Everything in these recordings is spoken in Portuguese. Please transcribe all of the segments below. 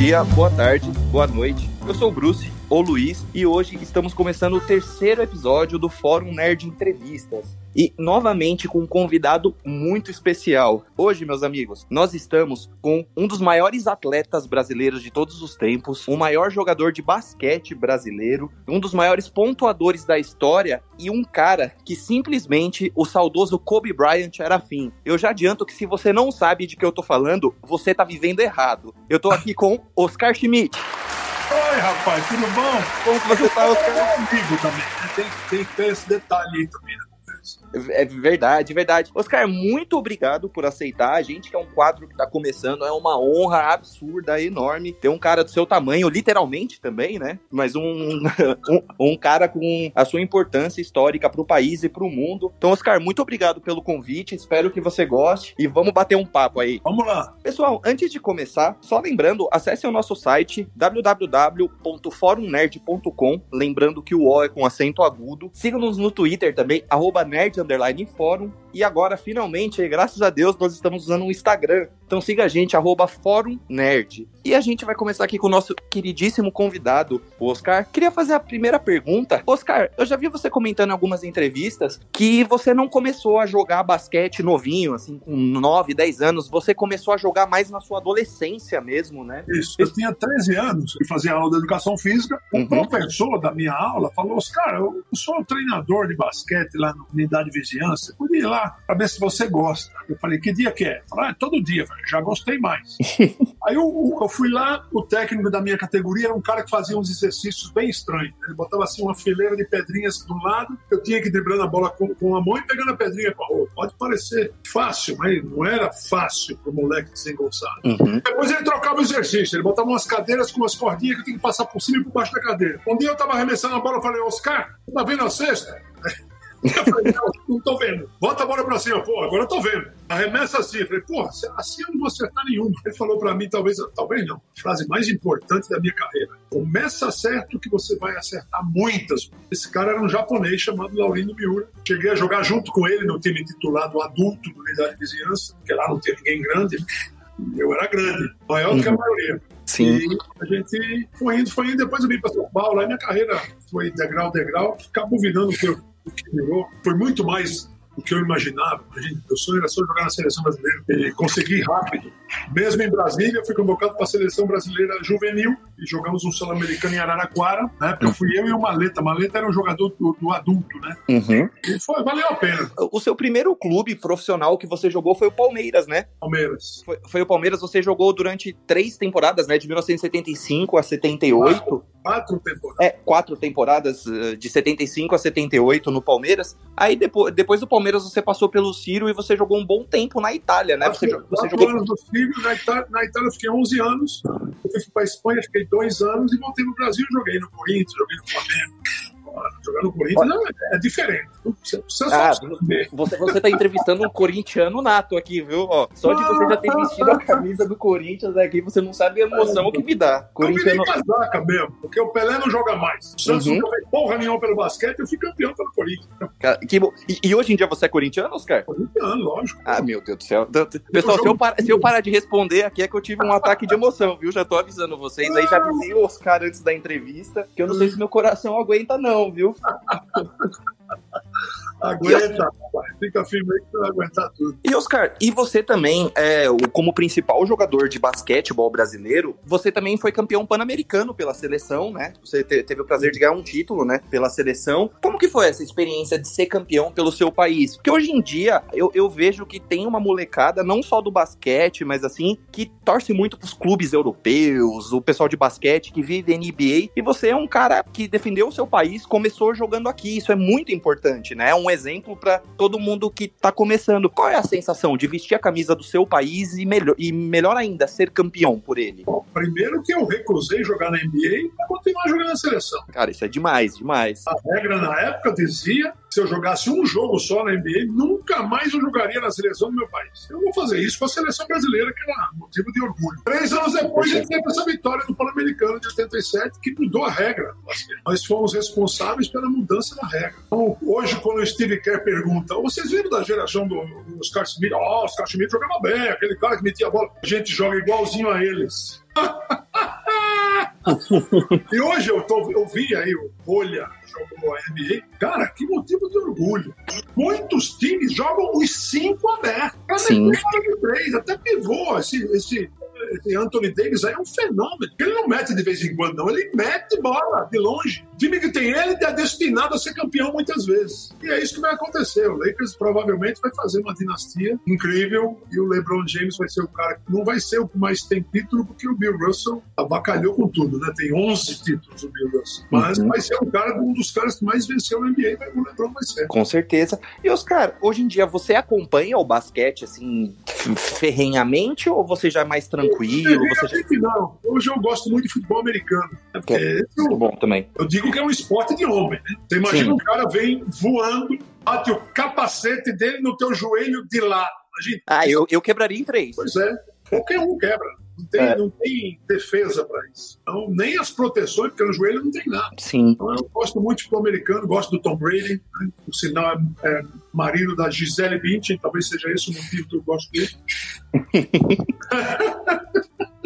dia, boa tarde, boa noite. Eu sou o Bruce, ou Luiz, e hoje estamos começando o terceiro episódio do Fórum Nerd Entrevistas. E novamente com um convidado muito especial. Hoje, meus amigos, nós estamos com um dos maiores atletas brasileiros de todos os tempos, o maior jogador de basquete brasileiro, um dos maiores pontuadores da história e um cara que simplesmente o saudoso Kobe Bryant era afim. Eu já adianto que se você não sabe de que eu tô falando, você tá vivendo errado. Eu tô aqui com Oscar Schmidt. Oi, rapaz, tudo bom? Como você tá, Oscar? Comigo também. né? Tem, tem que ter esse detalhe aí também na conversa. É verdade, verdade. Oscar, muito obrigado por aceitar. A gente que é um quadro que tá começando, é uma honra absurda, enorme. Ter um cara do seu tamanho, literalmente também, né? Mas um, um, um cara com a sua importância histórica pro país e pro mundo. Então, Oscar, muito obrigado pelo convite. Espero que você goste e vamos bater um papo aí. Vamos lá. Pessoal, antes de começar, só lembrando, acesse o nosso site www.forumnerd.com, lembrando que o O é com acento agudo. Siga-nos no Twitter também, arroba nerd underline fórum. E agora, finalmente, graças a Deus, nós estamos usando um Instagram. Então siga a gente, arroba. E a gente vai começar aqui com o nosso queridíssimo convidado, o Oscar. Queria fazer a primeira pergunta. Oscar, eu já vi você comentando em algumas entrevistas que você não começou a jogar basquete novinho, assim, com 9, 10 anos. Você começou a jogar mais na sua adolescência mesmo, né? Isso. Eu tinha 13 anos e fazia aula de educação física. O Uhum. professor da minha aula falou: Oscar, eu sou treinador de basquete lá na unidade de vizinhança. Podia ir lá para ver se você gosta. Eu falei: que dia que é? Falei, ah, é todo dia. Já gostei mais. Aí eu, eu fui lá, o técnico da minha categoria era um cara que fazia uns exercícios bem estranhos. Ele botava assim uma fileira de pedrinhas um lado, eu tinha que ir driblando a bola com, com uma mão e pegando a pedrinha com a outra. Pode parecer fácil, mas não era fácil pro moleque desengonçado. Uhum. Depois ele trocava o exercício, ele botava umas cadeiras com umas cordinhas que tinha que passar por cima e por baixo da cadeira. Um dia eu tava arremessando a bola e falei, Oscar, tá vendo a cesta? Eu falei, não, não tô vendo. Bota a bola pra cima, pô, agora eu tô vendo. Arremessa assim. Eu falei, pô, assim eu não vou acertar nenhuma. Ele falou pra mim, talvez, talvez não, a frase mais importante da minha carreira. Começa certo que você vai acertar muitas. Esse cara era um japonês chamado Laurindo Miura. Cheguei a jogar junto com ele no time titulado adulto do Unidade de Vizinhança, porque lá não tinha ninguém grande. Eu era grande, maior do que a maioria. Sim. E a gente foi indo, foi indo, depois eu vim para São Paulo, aí minha carreira foi degrau, degrau, acabou virando o que, eu, o que virou. Foi muito mais do que eu imaginava. Imagina, meu sonho era só jogar na seleção brasileira e consegui rápido. Mesmo em Brasília, fui convocado para a seleção brasileira juvenil e jogamos um sul-americano em Araraquara. Na época fui eu e o Maleta. Maleta era um jogador do, do adulto, né? Uhum. E foi, valeu a pena. O seu primeiro clube profissional que você jogou foi o Palmeiras, né? Palmeiras. Foi, foi o Palmeiras, você jogou durante três temporadas, né? De 1975 a 78. Quatro temporadas. É, quatro temporadas, eh, de 75 a 78 no Palmeiras. Aí depois, depois do Palmeiras você passou pelo Ciro e você jogou um bom tempo na Itália, né? Você, você Quatro jogou. anos no Sírio, na Itália, na Itália eu fiquei 11 anos. Eu fui para a Espanha, fiquei dois anos e voltei no Brasil. Joguei no Corinthians, joguei no Flamengo. Jogar no Corinthians não, é, é diferente. Você, você Ah. Você, você tá entrevistando um corintiano nato aqui, viu? Ó, só de você já ter vestido a camisa do Corinthians aqui, você não sabe a emoção que me dá. Eu virei Corintiano. casaca mesmo, porque o Pelé não joga mais. O Santos Uhum. não fez porra nenhuma pelo basquete, eu fui campeão pelo Corinthians. Cara, que. E, e hoje em dia você é corintiano, Oscar? Corintiano, lógico. Ah, meu Deus do céu. Pessoal, se eu, par- se eu parar de responder aqui é que eu tive um ataque de emoção, viu? Já tô avisando vocês. Aí já avisei o Oscar antes da entrevista, que eu não sei se meu coração aguenta, não, viu? Aguenta, rapaz. Fica firme aí que você vai aguentar tudo. E Oscar, e você também, é, como principal jogador de basquetebol brasileiro, você também foi campeão pan-americano pela seleção, né? Você te- teve o prazer de ganhar um título, né? Pela seleção. Como que foi essa experiência de ser campeão pelo seu país? Porque hoje em dia eu, eu vejo que tem uma molecada, não só do basquete, mas assim, que torce muito pros clubes europeus, o pessoal de basquete que vive NBA. E você é um cara que defendeu o seu país, começou jogando aqui. Isso é muito importante, né? É um exemplo pra todo mundo que tá começando. Qual é a sensação de vestir a camisa do seu país e melhor, e melhor ainda, ser campeão por ele? Bom, primeiro que eu recusei jogar na NBA para continuar jogando na seleção. Cara, isso é demais, demais. A regra na época dizia se eu jogasse um jogo só na NBA, nunca mais eu jogaria na seleção do meu país. Eu vou fazer isso com a seleção brasileira, que era motivo de orgulho. Três anos depois, a gente teve essa vitória do Pan-Americano de 87, que mudou a regra. Nós fomos responsáveis pela mudança da regra. Então, hoje, quando o Steve Kerr pergunta, vocês viram da geração do, Oscar Schmidt? Ó, oh, Oscar Schmidt jogava bem, aquele cara que metia a bola. A gente joga igualzinho a eles. e hoje eu, tô, eu vi aí o Olha jogou a NBA. Cara, que motivo de orgulho. Muitos times jogam os cinco abertos. Cada Sim. de três, até pivô. Esse, esse esse Anthony Davis aí é um fenômeno. Ele não mete de vez em quando, não. Ele mete bola de longe. O time que tem ele é destinado a ser campeão muitas vezes. E é isso que vai acontecer. O Lakers provavelmente vai fazer uma dinastia incrível e o LeBron James vai ser o cara que não vai ser o que mais tem título, porque o Bill Russell abacalhou com tudo, né? Tem 11 títulos o Bill Russell. Mas uhum. vai ser um cara, um dos caras que mais venceu no NBA, o LeBron vai ser. Com certeza. E Oscar, hoje em dia você acompanha o basquete assim ferrenhamente ou você já é mais tranquilo? Tranquilo? Você já... Não, hoje eu gosto muito de futebol americano. É, é eu, bom também. Eu digo que é um esporte de homem. Né? Você imagina Sim. um cara vem voando, bate o capacete dele no teu joelho de lá. Imagina. Ah, eu, eu quebraria em três. Pois é, qualquer um quebra. Não tem, é. não tem defesa para isso. Então, nem as proteções, porque no joelho não tem nada. Sim. Então, eu gosto muito de futebol americano, gosto do Tom Brady, né? o sinal é, é marido da Gisele Bündchen, talvez seja esse o motivo que eu gosto dele.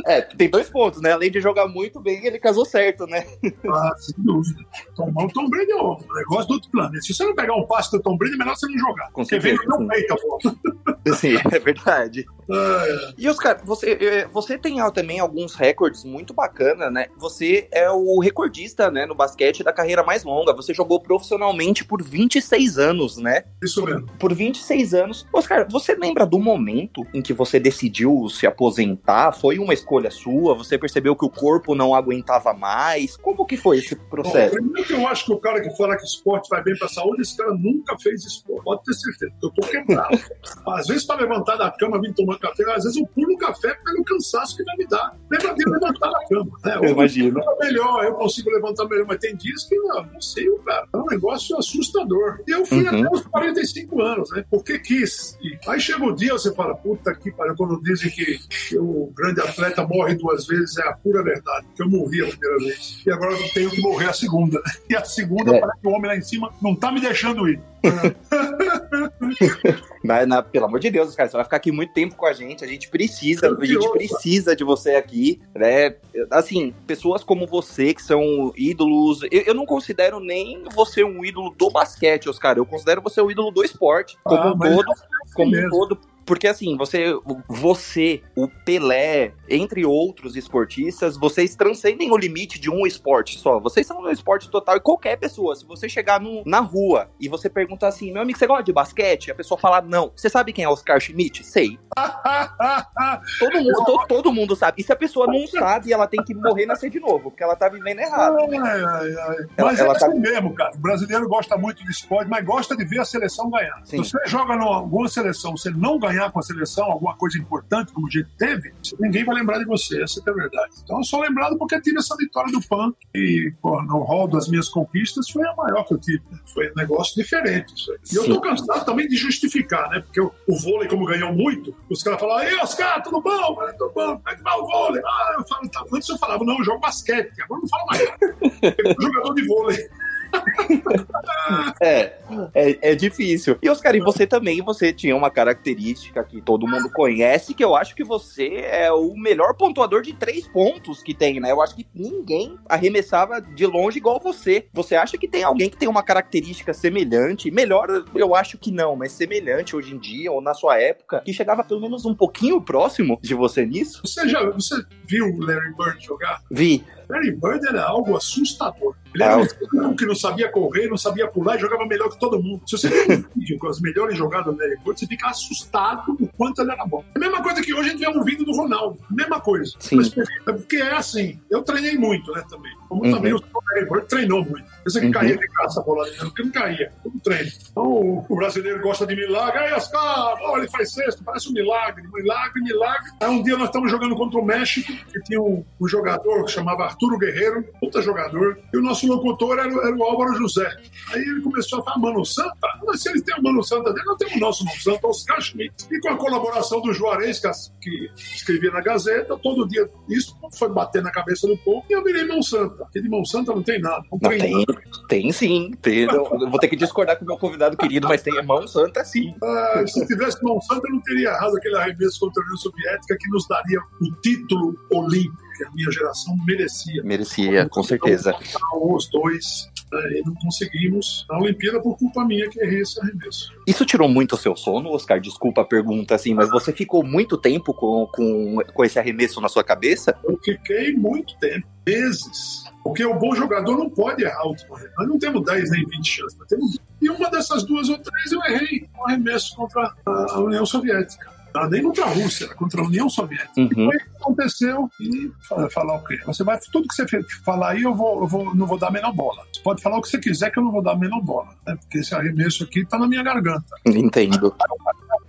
É, tem dois pontos, né? Além de jogar muito bem, ele casou certo, né? Ah, sem dúvida. Tom, o Tom Brady é um negócio do outro planeta. Se você não pegar um passe do Tom Brady, é melhor você não jogar. Com porque vem no peito a bola. Sim, é verdade. É. E Oscar, você, é, você tem também alguns recordes muito bacanas, né? Você é o recordista, né, no basquete da carreira mais longa. Você jogou profissionalmente por 26 anos, né? Isso mesmo. Por 26 anos. Oscar, você lembra do momento em que você decidiu se aposentar? Foi uma escolha escolha sua? Você percebeu que o corpo não aguentava mais? Como que foi esse processo? Bom, primeiro que eu acho que o cara que fala que esporte vai bem para a saúde, esse cara nunca fez esporte. Pode ter certeza. Eu tô quebrado. às vezes, para levantar da cama, vir tomar café, às vezes eu pulo um café pelo cansaço que vai me dar. Lembra de levantar da cama. Né? Eu imagino. melhor, eu consigo levantar melhor, mas tem dias que não, não sei, cara. É um negócio assustador. Eu fui uhum. até os 45 anos, né? Porque quis. E aí chega o dia, você fala, puta que pariu, quando dizem que, que o grande atleta morre duas vezes é a pura verdade, porque eu morri a primeira vez. E agora eu tenho que morrer a segunda. E a segunda, é. parece que o homem lá em cima não tá me deixando ir. Mas, na, pelo amor de Deus, cara, você vai ficar aqui muito tempo com a gente. A gente precisa, a gente precisa de você aqui, né? Assim, pessoas como você que são ídolos. Eu, eu não considero nem você um ídolo do basquete, Oscar. Eu considero você um ídolo do esporte, como ah, um todo, é como um todo, porque assim, você, você, o Pelé, entre outros esportistas, vocês transcendem o limite de um esporte só. Vocês são um esporte total e qualquer pessoa, se você chegar no, na rua e você perguntar assim, meu amigo, você gosta de basquete? A pessoa falar não. Você sabe quem é Oscar Schmidt? Sei. todo, mundo, todo, todo, mundo sabe. E se a pessoa não sabe, ela tem que morrer e nascer de novo, porque ela tá vivendo errado. Ai, ai, ai. Ela, mas ela é tá... assim mesmo, cara. O brasileiro gosta muito de esporte, mas gosta de ver a seleção ganhar. Sim. Se você joga em alguma seleção, você não ganhar ganhar com a seleção alguma coisa importante, como a gente teve, ninguém vai lembrar de você, essa é a verdade. Então eu sou lembrado porque tive essa vitória do PAN e pô, no rol das minhas conquistas foi a maior que eu tive. Foi um negócio diferente. E eu tô cansado também de justificar, né? Porque o, o vôlei, como ganhou muito, os caras falam, ei, Oscar, tudo bom? Falei, tudo bom, como é que vai o vôlei? Ah, eu falo, tá. Antes eu falava, não, eu jogo basquete, agora não falo mais. eu jogador de vôlei é, é, é, difícil. E Oscar, e você também, você tinha uma característica que todo mundo conhece, que eu acho que você é o melhor pontuador de três pontos que tem, né? Eu acho que ninguém arremessava de longe igual você. Você acha que tem alguém que tem uma característica semelhante? Melhor, eu acho que não, mas semelhante hoje em dia, ou na sua época, que chegava pelo menos um pouquinho próximo de você nisso? Você já você viu o Larry Bird jogar? Vi. Larry Bird era algo assustador. Ele era um que não sabia correr, não sabia pular e jogava melhor que todo mundo. Se você vê um vídeo com as melhores jogadas do Larry Bird, você fica assustado o quanto ele era bom. É a mesma coisa que hoje a gente vê um vídeo do Ronaldo. Mesma coisa. Sim. Mas, é porque é assim. Eu treinei muito, né, também. Como uhum. também o Larry Bird treinou muito. Esse aqui uhum. caía de caça a bola dele, porque não caía. Tudo treino. Então o brasileiro gosta de milagre. Aí, Oscar, oh, ele faz cesto, parece um milagre. Milagre, milagre. Aí um dia nós estamos jogando contra o México, e tinha um, um jogador que chamava Arturo Guerreiro, puta jogador, e o nosso locutor era, era, o Álvaro José. Aí ele começou a falar, Mano Santa? Mas se ele tem o Mano Santa dele, não tem o nosso Mano Santa, Oscar Schmidt. E com a colaboração do Juarez, que, que escrevia na Gazeta, todo dia isso, foi bater na cabeça do povo e eu virei mão santa. Porque de mão santa não tem nada. Não, não tem, tem sim. Tem, eu vou ter que discordar com o meu convidado querido, mas tem mão santa sim. Ah, se tivesse mão santa, eu não teria errado aquele arremesso contra a União Soviética que nos daria o título olímpico que a minha geração merecia. Merecia, com certeza. Então, os dois e não conseguimos a Olimpíada por culpa minha que errei esse arremesso. Isso tirou muito o seu sono, Oscar? Desculpa a pergunta assim, mas você ficou muito tempo com, com, com esse arremesso na sua cabeça? Eu fiquei muito tempo, meses. Porque o bom jogador não pode errar o Nós não temos 10 nem 20 chances. Temos... E uma dessas duas ou três eu errei um arremesso contra a União Soviética nem contra a Rússia, contra a União Soviética. Uhum. Foi aconteceu e falar o quê? Você vai, tudo que você falar aí, eu, vou, eu vou, não vou dar a menor bola. Você pode falar o que você quiser que eu não vou dar a menor bola, né? Porque esse arremesso aqui tá na minha garganta. Entendo.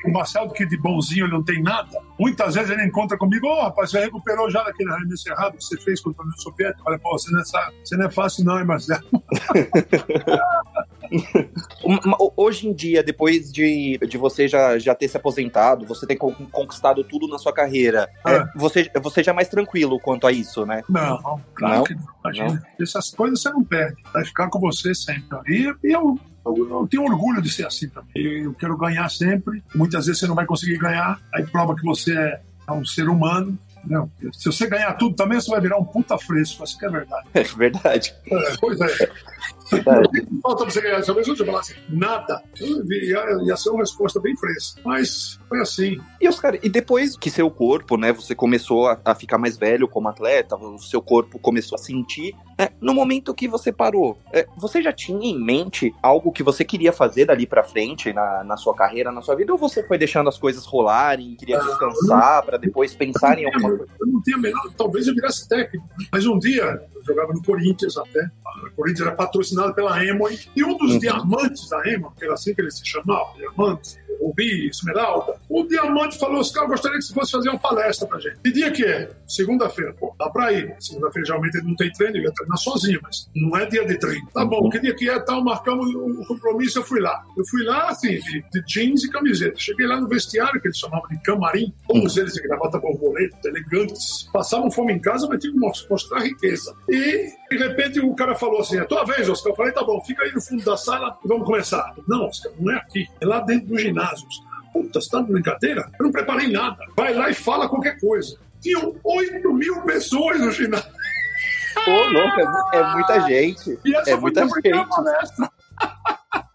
O Marcelo, que de bonzinho ele não tem nada, muitas vezes ele encontra comigo, ô oh, rapaz, você recuperou já daquele arremesso errado que você fez contra a União Soviética? Olha, pô, você não é, você não é fácil não, hein, Marcelo? Hoje em dia, depois de, de você já, já ter se aposentado, você ter conquistado tudo na sua carreira, é. É, você, você já é mais tranquilo quanto a isso, né? Não, claro não? que não. Imagina, essas coisas você não perde. Vai ficar com você sempre. E, e eu eu, tenho orgulho de ser assim também. Eu quero ganhar sempre. Muitas vezes você não vai conseguir ganhar, aí prova que você é, é um ser humano. Não, se você ganhar tudo também, você vai virar um puta fresco. Isso que é verdade. É verdade. É, pois é. Falta pra você ganhar vez, eu falar assim, nada. Ia, ia ser uma resposta bem fresca. Mas foi assim. E, Oscar, e depois que seu corpo, né, você começou a, a ficar mais velho como atleta, o seu corpo começou a sentir, né, no momento que você parou, é, você já tinha em mente algo que você queria fazer dali pra frente na, na sua carreira, na sua vida, ou você foi deixando as coisas rolarem, queria descansar para depois pensar em alguma coisa? Eu não tinha menor, talvez eu virasse técnico, mas um dia eu jogava no Corinthians até, o Corinthians era patrocinado pela Emoi, e um dos uhum. diamantes da Emoi, que era assim que ele se chamava, diamante, Rubi, Esmeralda, o Diamante falou, os caras gostaria que você fosse fazer uma palestra pra gente. Que dia que é? Segunda-feira. Pô, dá pra ir. Segunda-feira geralmente ele não tem treino, ele treinar sozinho, mas não é dia de treino. Tá bom, que dia que é? Tal, marcamos o compromisso, eu fui lá. Eu fui lá, assim, de, de jeans e camiseta. Cheguei lá no vestiário, que eles chamavam de camarim, todos eles de gravata borboleta, elegantes. Passavam fome em casa, mas tinham que mostrar riqueza. E, de repente, o cara falou assim, é tua vez, Oscar. Eu falei, tá bom, fica aí no fundo da sala e vamos começar. Não, Oscar, não é aqui. É lá dentro do ginásio, Oscar. Puta, você tá de brincadeira? Eu não preparei nada. Vai lá e fala qualquer coisa. Tinham 8 mil pessoas no ginásio. Ô, louco, é, é, muita gente. E essa é muita gente. palestra.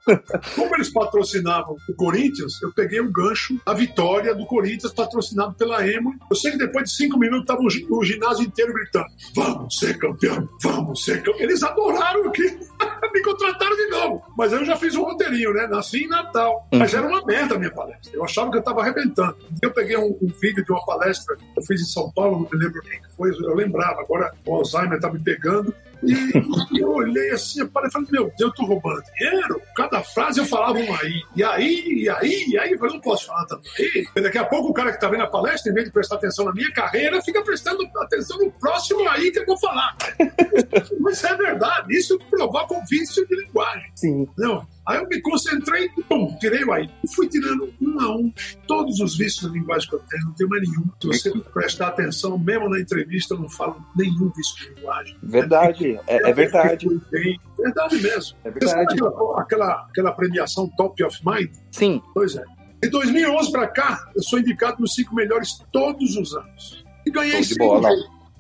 Como eles patrocinavam o Corinthians, eu peguei o gancho, a vitória do Corinthians patrocinado pela Emo. Eu sei que depois de cinco minutos estava o ginásio inteiro gritando: Vamos ser campeão, vamos ser campeão. Eles adoraram aquilo. Me contrataram de novo. Mas eu já fiz um roteirinho, né? Nasci em Natal. Uhum. Mas era uma merda a minha palestra. Eu achava que eu estava arrebentando. Eu peguei um, um, vídeo de uma palestra que eu fiz em São Paulo, não me lembro quem foi, eu lembrava. Agora o Alzheimer está me pegando. E, eu olhei assim, eu falei, meu Deus, eu tô roubando dinheiro? Cada frase eu falava um aí. E aí, e aí, e aí, eu falei, não posso falar tanto aí. E daqui a pouco o cara que tá vendo a palestra, em vez de prestar atenção na minha carreira, fica prestando atenção no próximo aí que eu vou falar. Mas é verdade, isso provoca um vício de linguagem. Sim. Não, Aí eu me concentrei e, pum, tirei o aí. Fui tirando um a um todos os vícios da linguagem que eu tenho, não tenho mais nenhum. Se você prestar atenção, mesmo na entrevista, eu não falo nenhum vício de linguagem. Verdade, é, é verdade. Bem, verdade mesmo. É verdade. Aquela, aquela, aquela premiação Top of Mind? Sim. Pois é. De 2011 para cá, eu sou indicado nos cinco melhores todos os anos. E ganhei cinco.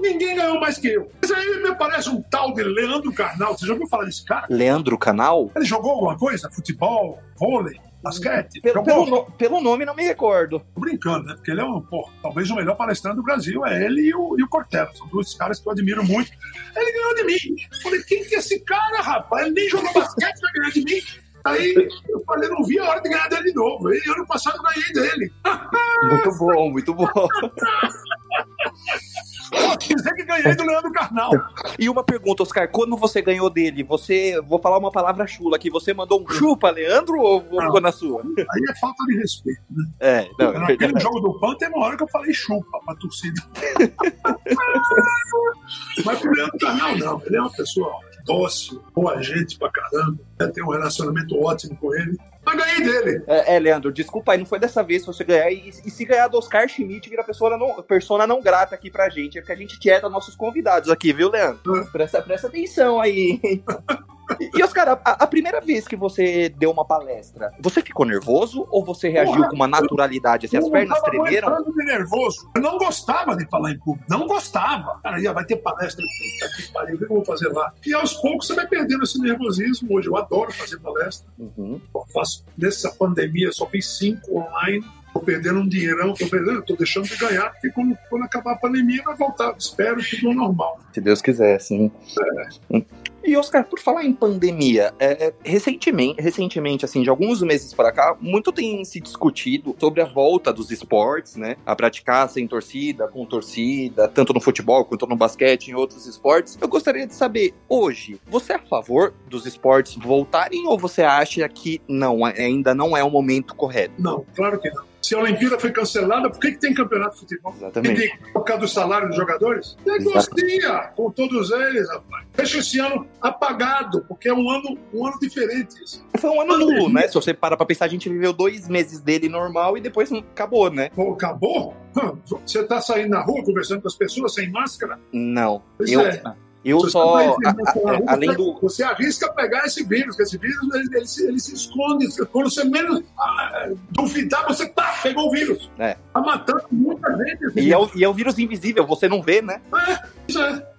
Ninguém ganhou mais que eu. Mas aí me aparece um tal de Leandro Carnal. Você já ouviu falar desse cara? Leandro Canal? Ele jogou alguma coisa? Futebol, vôlei, basquete? Pelo, pelo, no, pelo, nome não me recordo. Tô brincando, né? Porque ele é um, pô, talvez o melhor palestrante do Brasil. É ele e o, e o Cortella. São dois caras que eu admiro muito. Ele ganhou de mim. Eu falei, quem que é esse cara, rapaz? Ele nem jogou basquete, vai ganhar de mim. Aí eu falei, não vi a hora de ganhar dele de novo. E ano passado ganhei dele. Muito bom, muito bom. dizer que ganhei do Leandro Carnal. E uma pergunta, Oscar, quando você ganhou dele, você, vou falar uma palavra chula aqui, você mandou um chupa, Leandro, ou não, ficou na sua? Aí é falta de respeito, né? É, não, Naquele é jogo do PAN tem uma hora que eu falei chupa pra torcida. Mas pro Leandro Carnal, não, ele é uma pessoa dócil, boa gente pra caramba, tem um relacionamento ótimo com ele. Mas ganhei dele. É, é, Leandro, desculpa aí, não foi dessa vez se você ganhar. E, e se ganhar do Oscar Schmidt, vira persona não, persona não grata aqui pra gente. É porque a gente tieta nossos convidados aqui, viu, Leandro? É. Presta, presta atenção aí. E, Oscar, a, a, primeira vez que você deu uma palestra, você ficou nervoso ou você reagiu Porra, com uma naturalidade? Assim, as pernas tremeram? Eu de nervoso. Eu não gostava de falar em público. Não gostava. Cara, ia, vai ter palestra. Que pariu, o que eu vou fazer lá? E aos poucos você vai perdendo esse nervosismo. Hoje eu adoro fazer palestra. Uhum. Eu faço, nessa pandemia, só fiz cinco online Tô perdendo um dinheirão, tô perdendo, tô deixando de ganhar, porque quando, quando acabar a pandemia vai voltar. Espero tudo normal. Se Deus quiser, sim. É. E Oscar, por falar em pandemia, é, é, recentemente, recentemente, assim, de alguns meses para cá, muito tem se discutido sobre a volta dos esportes, né? A praticar sem torcida, com torcida, tanto no futebol quanto no basquete, em outros esportes. Eu gostaria de saber, hoje, você é a favor dos esportes voltarem ou você acha que não, ainda não é o momento correto? Não, claro que não. Se a Olimpíada foi cancelada, por que, que tem campeonato de futebol? Exatamente. Por causa do salário dos jogadores? Negocia com todos eles, rapaz. Deixa esse ano apagado, porque é um ano, um ano diferente. Foi um ano nulo, né? Se você parar pra pensar, a gente viveu dois meses dele normal e depois acabou, né? Pô, acabou? Você tá saindo na rua conversando com as pessoas sem máscara? Não. Pois eu... É. Eu você só, a, a, além do... Você arrisca pegar esse vírus, que esse vírus ele, ele, se, ele se esconde. Quando você menos ah, duvidar, você tá, pegou o vírus. É. Tá matando muita gente. E é, o, e é o vírus invisível, você não vê, né? É, isso é.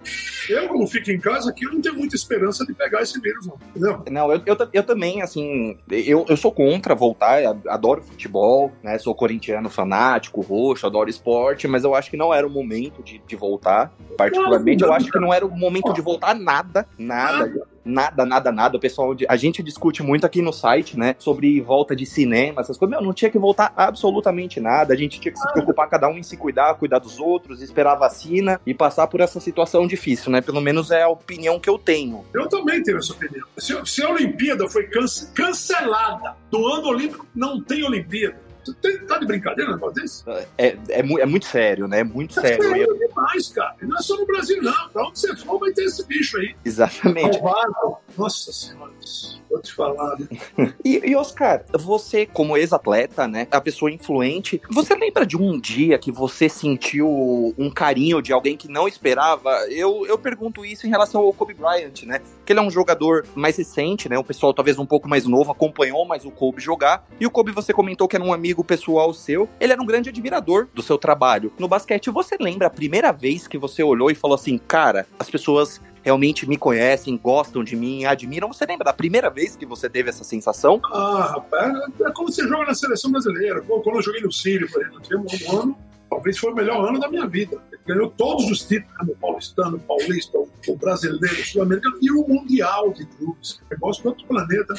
Eu, como fico em casa aqui, eu não tenho muita esperança de pegar esse vírus, não. Entendeu? Não, eu, eu, eu também, assim, eu, eu sou contra voltar, adoro futebol, né? Sou corintiano fanático, roxo, adoro esporte, mas eu acho que não era o momento de, de voltar. Particularmente, eu acho que não era o momento de voltar nada, nada nada, nada, nada. O pessoal, a gente discute muito aqui no site, né, sobre volta de cinema, essas coisas. Meu, não tinha que voltar absolutamente nada. A gente tinha que se preocupar cada um em se cuidar, cuidar dos outros, esperar a vacina e passar por essa situação difícil, né? Pelo menos é a opinião que eu tenho. Eu também tenho essa opinião. Se, se a Olimpíada foi cance cancelada do ano olímpico, não tem Olimpíada. Tá de brincadeira negócio desse? É, é, é, muito sério, né? É muito é sério. sério demais, cara. E não é só no Brasil, não. Pra onde você for, vai ter esse bicho aí. Exatamente. Malvado. Nossa Senhora. Vou te falar. Né? e, e, Oscar, você, como ex-atleta, né? A pessoa influente, você lembra de um dia que você sentiu um carinho de alguém que não esperava? Eu, eu pergunto isso em relação ao Kobe Bryant, né? Que ele é um jogador mais recente, né? O pessoal talvez um pouco mais novo acompanhou mais o Kobe jogar. E o Kobe, você comentou que era um amigo pessoal seu. Ele era um grande admirador do seu trabalho. No basquete, você lembra a primeira vez que você olhou e falou assim, cara, as pessoas realmente me conhecem, gostam de mim, admiram. Você lembra da primeira vez que você teve essa sensação? Ah, rapaz, é como você joga na seleção brasileira. Quando eu joguei no Sírio, por exemplo, um ano, talvez foi o melhor ano da minha vida. Ganhou todos os títulos, o paulistano, o paulista, o brasileiro, o sul-americano e o mundial de clubes. Negócio do outro planeta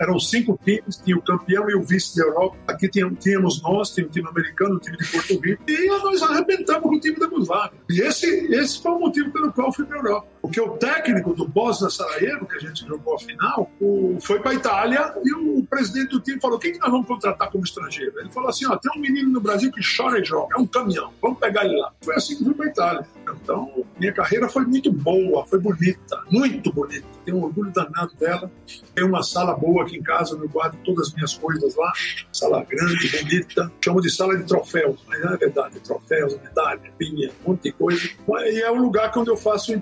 eram cinco times, tinha o campeão e o vice da Europa. Aqui tínhamos nós, tinha o time americano, o time de Porto Rico, e nós arrebentamos com o time da Yugoslávia. E esse, esse foi o motivo pelo qual fui para a Europa. Porque o técnico do Bosnia Sarajevo, que a gente jogou a final, o, foi para a Itália e o presidente do time falou: quem que nós vamos contratar como estrangeiro? Ele falou assim: ó, tem um menino no Brasil que chora e joga, é um caminhão, vamos pegar ele lá. Foi assim que fui para a Itália. Então, minha carreira foi muito boa, foi bonita, muito bonita. Tenho um orgulho danado dela. Tem uma sala boa aqui em casa, eu guardo todas as minhas coisas lá. Sala grande, bonita. Chamo de sala de troféus, mas não é verdade. Troféus, medalha, pinha, um monte de coisa. E é um lugar onde eu faço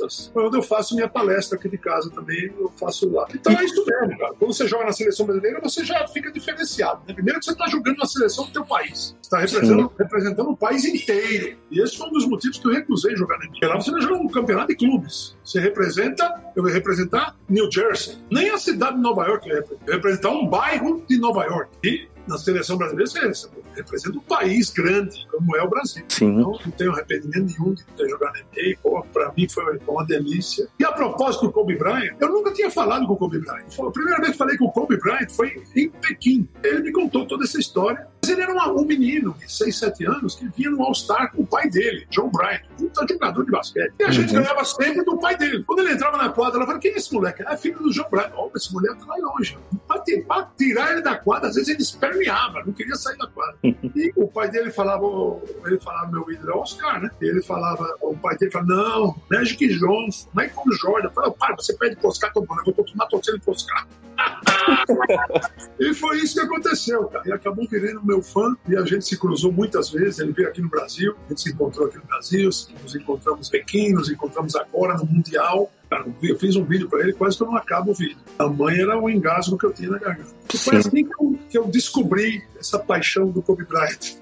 entrevistas. Onde eu faço minha palestra aqui de casa também, eu faço lá. Então é isso mesmo, cara. Quando você joga na seleção brasileira, você já fica diferenciado. Né? Primeiro que você está jogando na seleção do teu país. Você está representando, representando o país inteiro. E esse foi um dos motivos que eu recusei jogar na NBA. Lá você vai jogar um campeonato de clubes. Você representa, eu vou representar New Jersey. Nem a cidade de Nova York eu vou representar um bairro de Nova York. E na seleção brasileira você representa um país grande, como é o Brasil. Sim. Então não tenho arrependimento nenhum de ter jogado NBA. Pô, pra mim foi uma delícia. E a propósito do Kobe Bryant, eu nunca tinha falado com o Kobe Bryant. A primeira vez que falei com o Kobe Bryant foi em Pequim. Ele me contou toda essa história. Mas ele era um menino de 6, 7 anos que vinha no All-Star com o pai dele, John Bryant, um jogador de basquete. E a gente uhum. ganhava sempre do pai dele. Quando ele entrava na quadra, ela falava: quem é esse moleque? É filho do John Bryant. Oh, esse moleque vai longe. Pra, tirar ele da quadra, às vezes ele esperneava, não queria sair da quadra. E o pai dele falava, ele falava, meu ídolo é Oscar, né? Ele falava, o pai dele falava, não, Magic Johnson, como Jordan. Eu falava, pai, você pede pro Oscar, tô bom, eu vou continuar torcendo pro Oscar. E foi isso que aconteceu, cara. E acabou virando meu fã e a gente se cruzou muitas vezes. Ele veio aqui no Brasil, a gente se encontrou aqui no Brasil, nos encontramos em Pequim, nos encontramos agora no Mundial. Cara, eu fiz um vídeo para ele, quase que eu não acabo o vídeo. A mãe era o engasgo que eu tinha na garganta. E foi assim que eu, que eu descobri essa paixão do Kobe Bryant.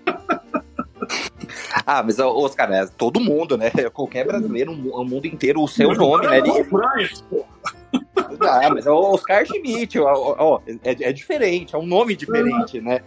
Ah, mas, Oscar, é todo mundo, né? Qualquer brasileiro, o mundo inteiro, o seu nome, né? Ele... Bryant, pô. Ah, mas é o Oscar Schmidt, ó, ó, é, é diferente, é um nome diferente, né?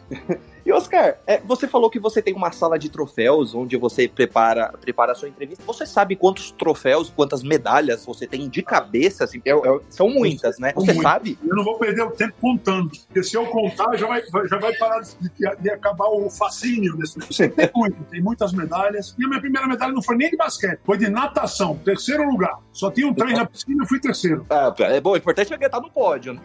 E Oscar, é, você falou que você tem uma sala de troféus onde você prepara, prepara a sua entrevista. Você sabe quantos troféus, quantas medalhas você tem de cabeça? Assim, é, é, são muitas, né? Você Muito. sabe? Eu não vou perder o tempo contando, porque se eu contar, já vai, já vai parar de, de acabar o fascínio desse Você tem muito, tem muitas medalhas. E a minha primeira medalha não foi nem de basquete, foi de natação, terceiro lugar. Só tinha um trem na piscina e fui terceiro. Ah, é bom, o importante é estar no pódio, né?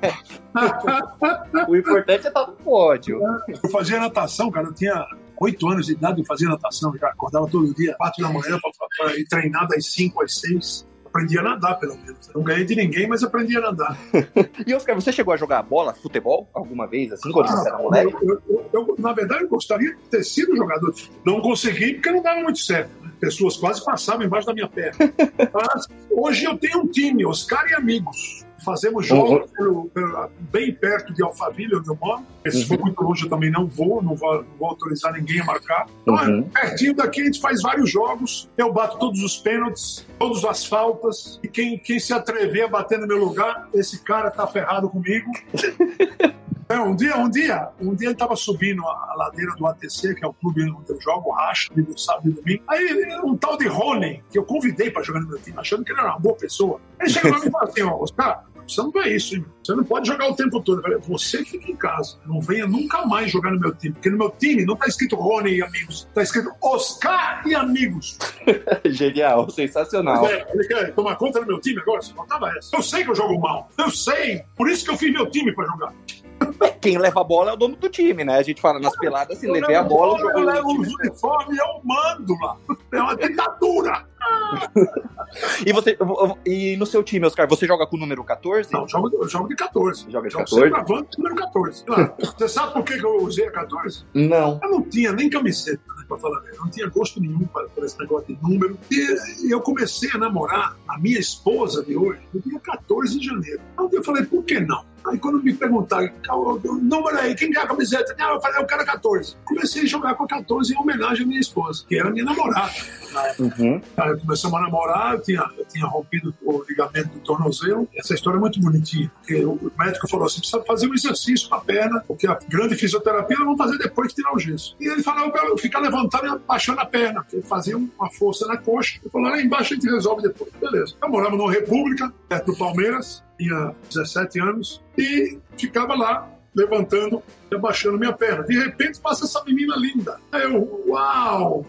o importante é estar no pódio. Eu fazia natação, cara, eu tinha oito anos de idade, eu fazia natação, já acordava todo dia, quatro da manhã, para ir treinar das cinco às seis. Aprendi a nadar, pelo menos. Não ganhei de ninguém, mas aprendi a nadar. e, Oscar, você chegou a jogar bola, futebol, alguma vez, assim, quando ah, você era moleque? Eu, eu, eu, na verdade, eu gostaria de ter sido jogador. Não consegui, porque não dava muito certo. Né? Pessoas quase passavam embaixo da minha perna. mas hoje eu tenho um time, Oscar e amigos Fazemos jogos uhum. pelo, pelo, bem perto de Alphaville, onde eu moro. Se uhum. for muito longe, eu também não vou, não vou, não vou autorizar ninguém a marcar. Então, é, uhum. pertinho daqui, a gente faz vários jogos. Eu bato todos os pênaltis, todas as faltas. E quem, quem se atrever a bater no meu lugar, esse cara tá ferrado comigo. É, um dia, um dia, um dia ele estava subindo a ladeira do ATC, que é o clube onde eu jogo, racha, no sábado e domingo. Aí um tal de Rony, que eu convidei para jogar no meu time, achando que ele era uma boa pessoa. Ele chega mim e fala assim: ó, Oscar, você não é isso, hein? Você não pode jogar o tempo todo. Você fica em casa. Não venha nunca mais jogar no meu time. Porque no meu time não tá escrito Rony e amigos. Tá escrito Oscar e amigos. Genial, sensacional. É, ele quer tomar conta do meu time agora? Você faltava essa. Eu sei que eu jogo mal. Eu sei. Por isso que eu fiz meu time para jogar. Quem leva a bola é o dono do time, né? A gente fala nas peladas, se levei a bola, eu levo os uniformes e eu mando lá. É uma ditadura. e você e no seu time, Oscar, você joga com o número 14? Não, eu jogo, eu jogo de 14. Joga de 14? Eu número 14. Claro. Você sabe por que eu usei a 14? Não. Eu não tinha nem camiseta, né, pra falar a verdade. Não tinha gosto nenhum para esse negócio de número. E eu comecei a namorar a minha esposa de hoje no dia 14 de janeiro. Então eu falei, por que não? Aí quando me perguntaram, número aí, quem quer a camiseta? Não, eu falei, eu quero a 14. Comecei a jogar com a 14 em homenagem à minha esposa, que era minha namorada. Uhum. Aí começamos a namorar, eu tinha, eu tinha rompido o ligamento do tornozelo. Essa história é muito bonitinha, porque o médico falou assim: precisa fazer um exercício para a perna, porque a grande fisioterapia nós vamos fazer depois de tirar o gesso. E ele falou para eu ficar levantando e abaixando a perna, porque ele fazia uma força na coxa. Ele falou: lá embaixo a gente resolve depois. Beleza. Eu morava numa república, perto do Palmeiras, tinha 17 anos, e ficava lá levantando e abaixando minha perna. De repente passa essa menina linda. Aí eu, uau!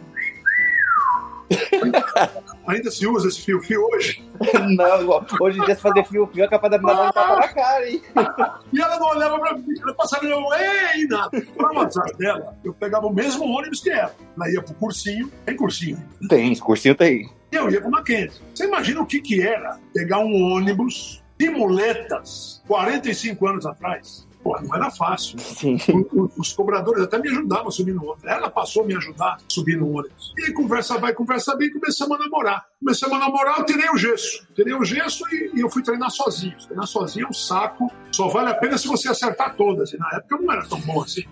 Ainda se usa esse fio-fio hoje? Não, hoje em dia se fazer fio-fio é capaz da menina dar um tapa na cara, hein? E ela não olhava pra mim, ela passava e eu, ei, nada. Pra WhatsApp dela, eu pegava o mesmo ônibus que ela. Ela ia pro cursinho, tem cursinho? Tem, cursinho tem. E eu ia pro Mackenzie. Você imagina o que que era pegar um ônibus de muletas 45 anos atrás? Pô, não era fácil. Os cobradores até me ajudavam a subir no ônibus. Ela passou a me ajudar a subir no ônibus. E conversa vai, conversa bem, começamos a namorar. Começamos a namorar, eu tirei o gesso. Tirei o gesso e, e eu fui treinar sozinho. Treinar sozinho é um saco. Só vale a pena se você acertar todas. E na época eu não era tão bom assim.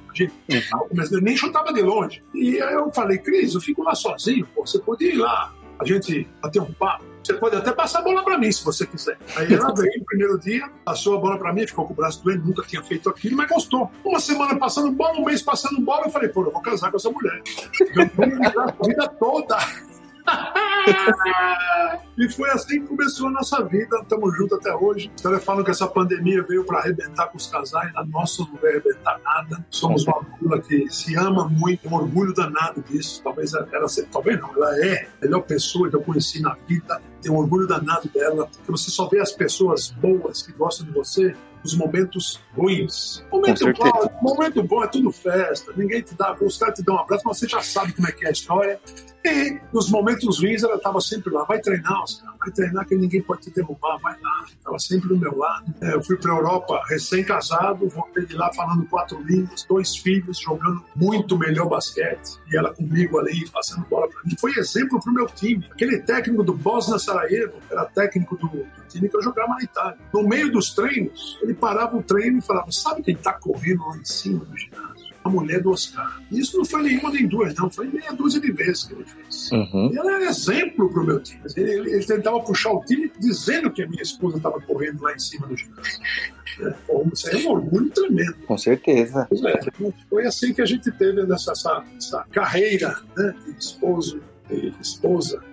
Eu nem chutava de longe. E aí eu falei, Cris, eu fico lá sozinho. Pô, você pode ir lá, a gente bater um papo. Você pode até passar a bola para mim, se você quiser. Aí ela veio no primeiro dia, passou a bola para mim, ficou com o braço doendo, nunca tinha feito aquilo, mas gostou. Uma semana passando bola, um mês passando bola, eu falei, pô, eu vou casar com essa mulher. Eu vou a vida toda. e foi assim que começou a nossa vida. Estamos juntos até hoje. Os caras falam que essa pandemia veio para arrebentar com os casais. A nossa não vai arrebentar nada. Somos uma dupla que se ama muito, um orgulho danado disso. Talvez ela seja, talvez não, ela é a melhor pessoa que eu conheci na vida. Tenho um orgulho danado dela. Porque você só vê as pessoas boas que gostam de você os momentos ruins. Momento bom, momento bom é tudo festa, ninguém te dá, os caras te dão um abraço, mas você já sabe como é que é a história. E nos momentos ruins ela estava sempre lá, vai treinar, Oscar, vai treinar que ninguém pode te derrubar, vai lá. estava sempre do meu lado. É, eu fui para a Europa recém-casado, voltei de lá falando quatro línguas, dois filhos, jogando muito melhor basquete. E ela comigo ali, passando bola para mim. Foi exemplo para o meu time. Aquele técnico do Bosna Sarajevo era técnico do, do time que eu jogava na Itália. No meio dos treinos, ele parava o treino e falava: Sabe quem está correndo lá em cima do ginásio? A mulher do Oscar. Isso não foi nenhuma nem duas, não. Foi meia dúzia de vezes que ele fez. Uhum. E ela era exemplo para o meu time. Ele, ele, ele, tentava puxar o time dizendo que a minha esposa estava correndo lá em cima do ginásio. É, isso aí é um orgulho tremendo. Com certeza. É, foi assim que a gente teve nessa essa, essa carreira né, de esposo e esposa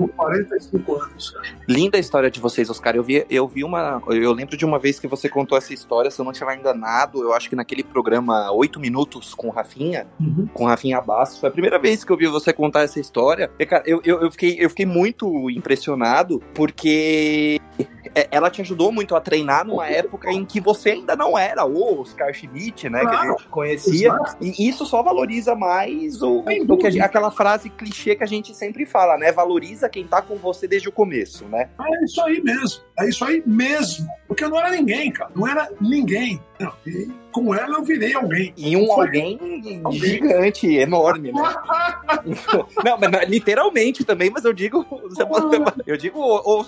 por 45 anos. Linda a história de vocês, Oscar. Eu vi, eu vi uma. Eu lembro de uma vez que você contou essa história, se eu não tiver enganado, eu acho que naquele programa 8 Minutos com Rafinha, uhum. com Rafinha Bastos. Foi a primeira vez que eu vi você contar essa história. E, cara, eu, eu, eu, fiquei, eu fiquei muito impressionado, porque é, ela te ajudou muito a treinar numa época em que você ainda não era o Oscar Schmidt, né? Claro, que a gente conhecia. Exato. E isso só valoriza mais o, o que gente, aquela frase clichê que a gente sempre fala, né? Valoriza quem tá com você desde o começo, né? É isso aí mesmo. É isso aí mesmo. Porque eu não era ninguém, cara. Não era ninguém. Não, e com ela eu virei alguém. E um alguém, alguém, gigante, enorme, né? não, mas literalmente também, mas eu digo. Eu digo,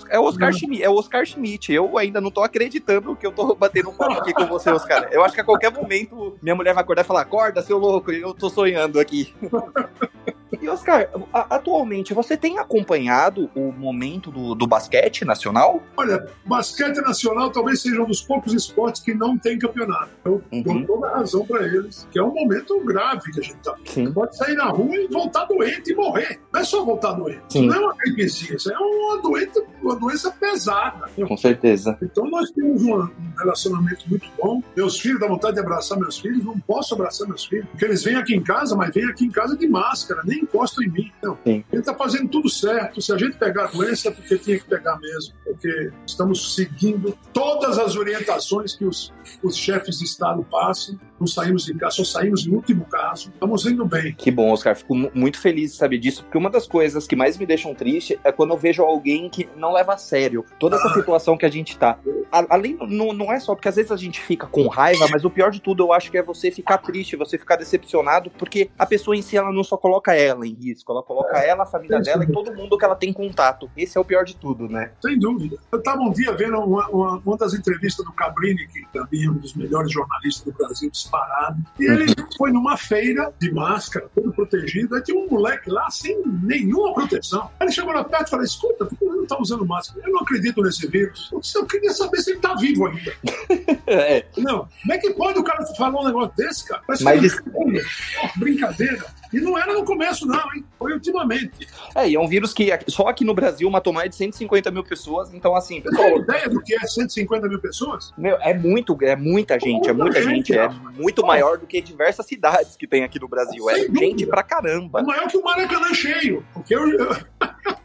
é o Oscar Schmidt, é o Oscar Schmidt. Eu ainda não tô acreditando que eu tô batendo um papo aqui com você, Oscar. Eu acho que a qualquer momento minha mulher vai acordar e falar: acorda, seu louco, eu tô sonhando aqui. E, Oscar, atualmente você tem acompanhado o momento do, do basquete nacional? Olha, basquete nacional talvez seja um dos poucos esportes que não tem campeonato. Eu uhum. dou toda a razão para eles, que é um momento grave que a gente tá. Sim. Pode sair na rua e voltar doente e morrer. Não é só voltar doente. Sim. Não é uma gripezinha, isso é uma doença, uma doença pesada. Com certeza. Então nós temos um relacionamento muito bom. Meus filhos dão vontade de abraçar meus filhos, não posso abraçar meus filhos, porque eles vêm aqui em casa, mas vêm aqui em casa de máscara, nem encostam em mim. Não. Sim. Ele está fazendo tudo certo. Se a gente pegar a doença, é porque tinha que pegar mesmo. Porque estamos seguindo todas as orientações que os, os chefes de Estado passam. Não saímos de casa, só saímos no último caso. Estamos indo bem. Que bom, Oscar. Fico muito feliz de saber disso, porque uma das coisas que mais me deixam triste é quando eu vejo alguém que não leva a sério toda essa ah. situação que a gente tá. Além, não, não é só porque às vezes a gente fica com raiva, mas o pior de tudo eu acho que é você ficar triste, você ficar decepcionado, porque a pessoa em si ela não só coloca ela em risco, ela coloca é, ela, a família dela e todo mundo que ela tem contato. Esse é o pior de tudo, né? Sem dúvida. Eu estava um dia vendo uma, uma, uma, das entrevistas do Cabrini, que também é um dos melhores jornalistas do Brasil, disparado, e ele uhum. foi numa feira de máscara, todo protegido, aí tinha um moleque lá sem nenhuma proteção. Aí ele chegou lá perto e falou: escuta, por que não está usando máscara? Eu não acredito nesse vírus. Eu queria saber se ele está vivo ainda. é. Não, como é que pode o cara falar um negócio desse, cara? Parece Mas... que... oh, brincadeira. E não era no começo, não, hein? Foi ultimamente. É, e é um vírus que só aqui no Brasil matou mais de 150 mil pessoas. Então, assim. Você pessoal... tem ideia do que é 150 mil pessoas? Meu, é muito, é muita gente, é muita gente. gente é muito maior do que diversas cidades que tem aqui no Brasil. É gente pra caramba. É maior que o Maracanã cheio. Porque eu.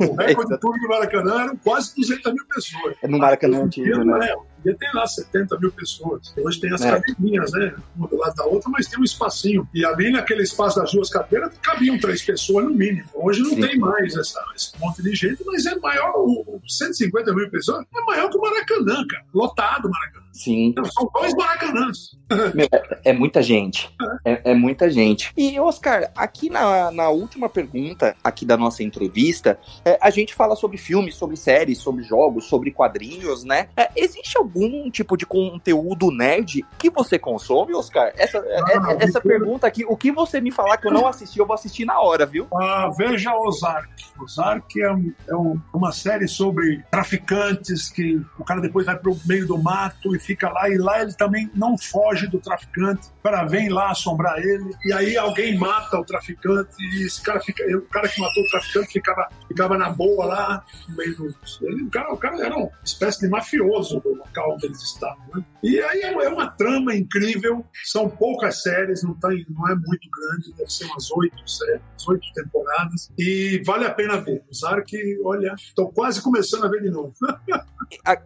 O recorde público do Maracanã eram quase 200 mil pessoas. É no Maracanã antigo, né? Podia ter lá 70 mil pessoas. Hoje tem as é. cadeirinhas, né? Uma do lado da outra, mas tem um espacinho. E ali naquele espaço das duas cadeiras cabiam três pessoas no mínimo. Hoje não Sim. tem mais essa, esse monte de gente, mas é maior, o, 150 mil pessoas é maior que o Maracanã, cara. Lotado o Maracanã. Sim. São dois maracanãs. É, é, muita gente. É, é, muita gente. E, Oscar, aqui na, na última pergunta aqui da nossa entrevista, é, a gente fala sobre filmes, sobre séries, sobre jogos, sobre quadrinhos, né? É, existe algum tipo de conteúdo nerd que você consome, Oscar? Essa, é, não, essa pergunta aqui, o que você me falar que eu não assisti, eu vou assistir na hora, viu? Ah, veja Ozark. Ozark é, é uma série sobre traficantes que o cara depois vai pro meio do mato e fica lá, e lá ele também não foge do traficante, o cara vem lá assombrar ele, e aí alguém mata o traficante, e esse cara fica, o cara que matou o traficante ficava, ficava na boa lá, no meio do. Ele, o, cara, o cara era uma espécie de mafioso do local onde eles estavam. Né? E aí é, é uma trama incrível, são poucas séries, não, tem, não é muito grande, deve ser umas oito séries, oito temporadas, e vale a pena ver. Usar que, olha, estou quase começando a ver de novo.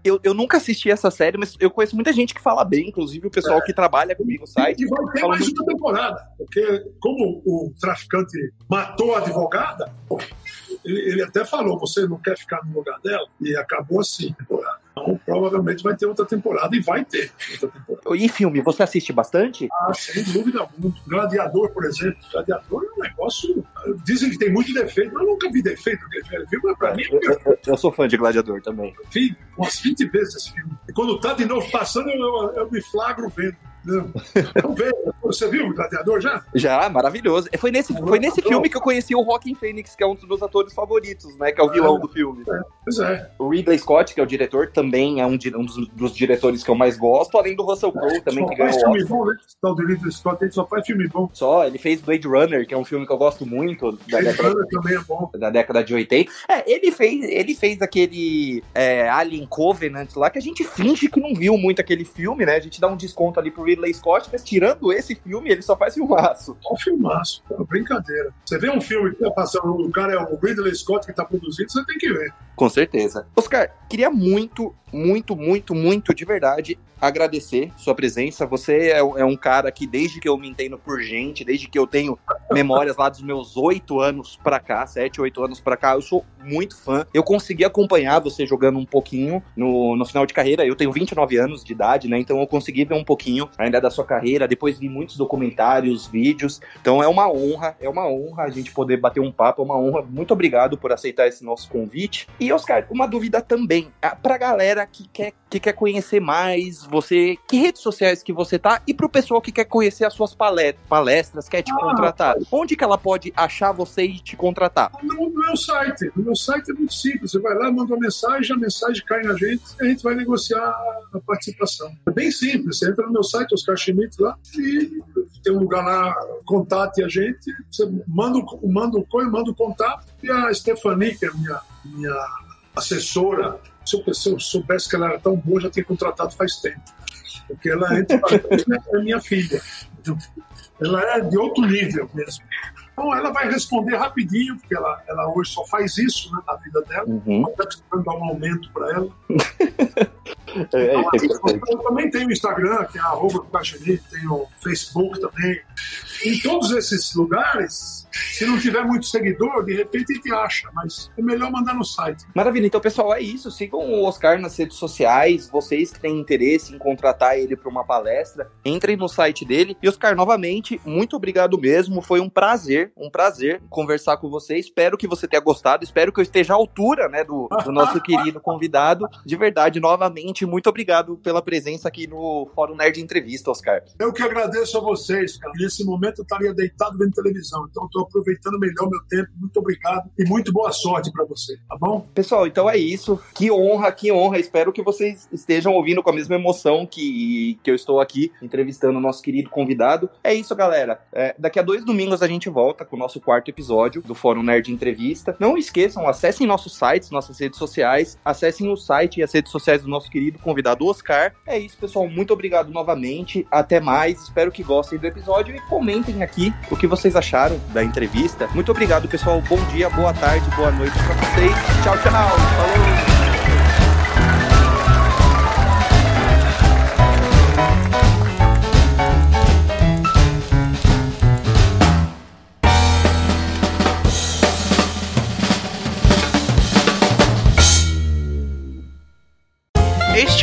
eu, eu nunca assisti essa série, mas eu conheço muita gente que fala bem, inclusive o pessoal é. que trabalha comigo no site. E vai ter mais uma temporada, porque como o traficante matou a advogada, ele, ele até falou, você não quer ficar no lugar dela? E acabou assim temporada. provavelmente vai ter outra temporada e vai ter outra temporada. E filme, você assiste bastante? Ah, sem dúvida alguma. Gladiador, por exemplo. Gladiador é um negócio. Dizem que tem muito defeito, mas eu nunca vi defeito naquele filme. Mas pra mim, Eu, eu- eu sou fã de Gladiador também. vi umas 20 vezes esse filme. E quando tá de novo passando, eu- eu me flagro vendo. Não. Você viu o Gladiador já? Já, maravilhoso. Foi nesse, foi nesse filme que eu conheci o Joaquin Phoenix, que é um dos meus atores favoritos, né? Que é o vilão do filme. Pois é. O Ridley Scott, que é o diretor, também é um, um dos, dos diretores que eu mais gosto, além do Russell Crowe também, que faz ganhou filme bom, né? Tal de Ridley Scott, ele só faz filme bom. Só, ele fez Blade Runner, que é um filme que eu gosto muito, da Ele década, também é bom. da década de 80. É, ele fez, ele fez aquele é, Alien Covenant lá, que a gente finge que não viu muito aquele filme, né? A gente dá um desconto ali pro Ridley Scott, mas tirando esse filme, ele só faz filmaço. É um filmaço, uma brincadeira. Você vê um filme que tá passando, o cara é o Ridley Scott que tá produzindo, você tem que ver. Com certeza. Oscar, queria muito, muito, muito, muito de verdade agradecer sua presença. Você é, é um cara que, desde que eu me entendo por gente, desde que eu tenho memórias lá dos meus oito anos pra cá, sete, oito anos pra cá, eu sou muito fã. Eu consegui acompanhar você jogando um pouquinho no, no final de carreira. Eu tenho 29 anos de idade, né? Então eu consegui ver um pouquinho ainda da sua carreira. Depois vi muitos documentários, vídeos. Então é uma honra, é uma honra a gente poder bater um papo, é uma honra. Muito obrigado por aceitar esse nosso convite. E, Oscar, uma dúvida também. Ah, Pra galera que quer, que quer conhecer mais você, que redes sociais que você tá? E pro pessoal que quer conhecer as suas palestras, quer te Ah, contratar, onde que ela pode achar você e te contratar? No meu site. No meu site é muito simples. Você vai lá, manda uma mensagem, a mensagem cai na gente e a gente vai negociar a participação. É bem simples. Você entra no meu site, Oscar Schmidt, lá, e tem um lugar lá, contate a gente. Você manda o, manda o coisa, manda o contato. E a Stephanie, que é a minha, minha assessora, se eu, se eu soubesse que ela era tão boa, já tinha contratado faz tempo. Porque ela entra, é minha filha. Ela é de outro nível mesmo. Então ela vai responder rapidinho, porque ela, ela hoje só faz isso né, na vida dela. Uhum. Está precisando dar um aumento para ela. É, é, Então, é assim, eu também tenho o Instagram, que é arroba Caxeri, tenho o Facebook também. Em todos esses lugares, se não tiver muito seguidor, de repente a gente acha, mas é melhor mandar no site. Maravilha, então pessoal, é isso. Sigam o Oscar nas redes sociais. Vocês que têm interesse em contratar ele para uma palestra, entrem no site dele. E Oscar, novamente, muito obrigado mesmo. Foi um prazer, um prazer conversar com você. Espero que você tenha gostado. Espero que eu esteja à altura, né, do, do nosso querido convidado. De verdade, novamente, muito obrigado pela presença aqui no Fórum Nerd Entrevista, Oscar. Eu que agradeço a vocês, cara. Nesse momento eu estaria deitado vendo televisão, então estou aproveitando melhor meu tempo. Muito obrigado e muito boa sorte para você, tá bom? Pessoal, então é isso. Que honra, que honra. Espero que vocês estejam ouvindo com a mesma emoção que, que eu estou aqui entrevistando o nosso querido convidado. É isso, galera. É, daqui a dois domingos a gente volta com o nosso quarto episódio do Fórum Nerd Entrevista. Não esqueçam, acessem nossos sites, nossas redes sociais, acessem o site e as redes sociais do nosso querido convidado Oscar. É isso, pessoal. Muito obrigado novamente. Até mais. Espero que gostem do episódio e comentem aqui o que vocês acharam da entrevista. Muito obrigado, pessoal. Bom dia, boa tarde, boa noite pra vocês. Tchau, tchau. Falou.